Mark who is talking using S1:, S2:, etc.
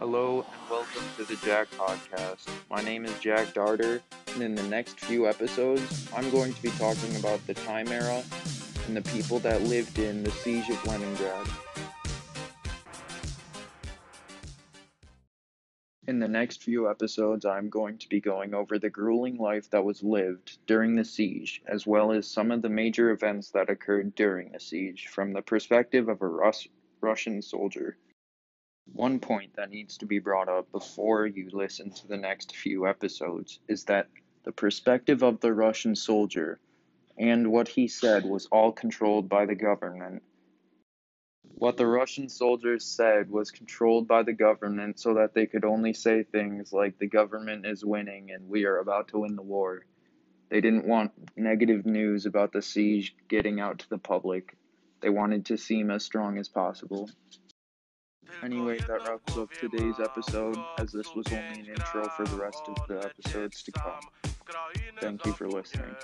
S1: Hello and welcome to the Jack Podcast. My name is Jack Darter, and in the next few episodes, I'm going to be talking about the time era and the people that lived in the siege of Leningrad. In the next few episodes, I'm going to be going over the grueling life that was lived during the siege, as well as some of the major events that occurred during the siege from the perspective of a Rus- Russian soldier. One point that needs to be brought up before you listen to the next few episodes is that the perspective of the Russian soldier and what he said was all controlled by the government. What the Russian soldiers said was controlled by the government so that they could only say things like the government is winning and we are about to win the war. They didn't want negative news about the siege getting out to the public. They wanted to seem as strong as possible. Anyway, that wraps up today's episode, as this was only an intro for the rest of the episodes to come. Thank you for listening.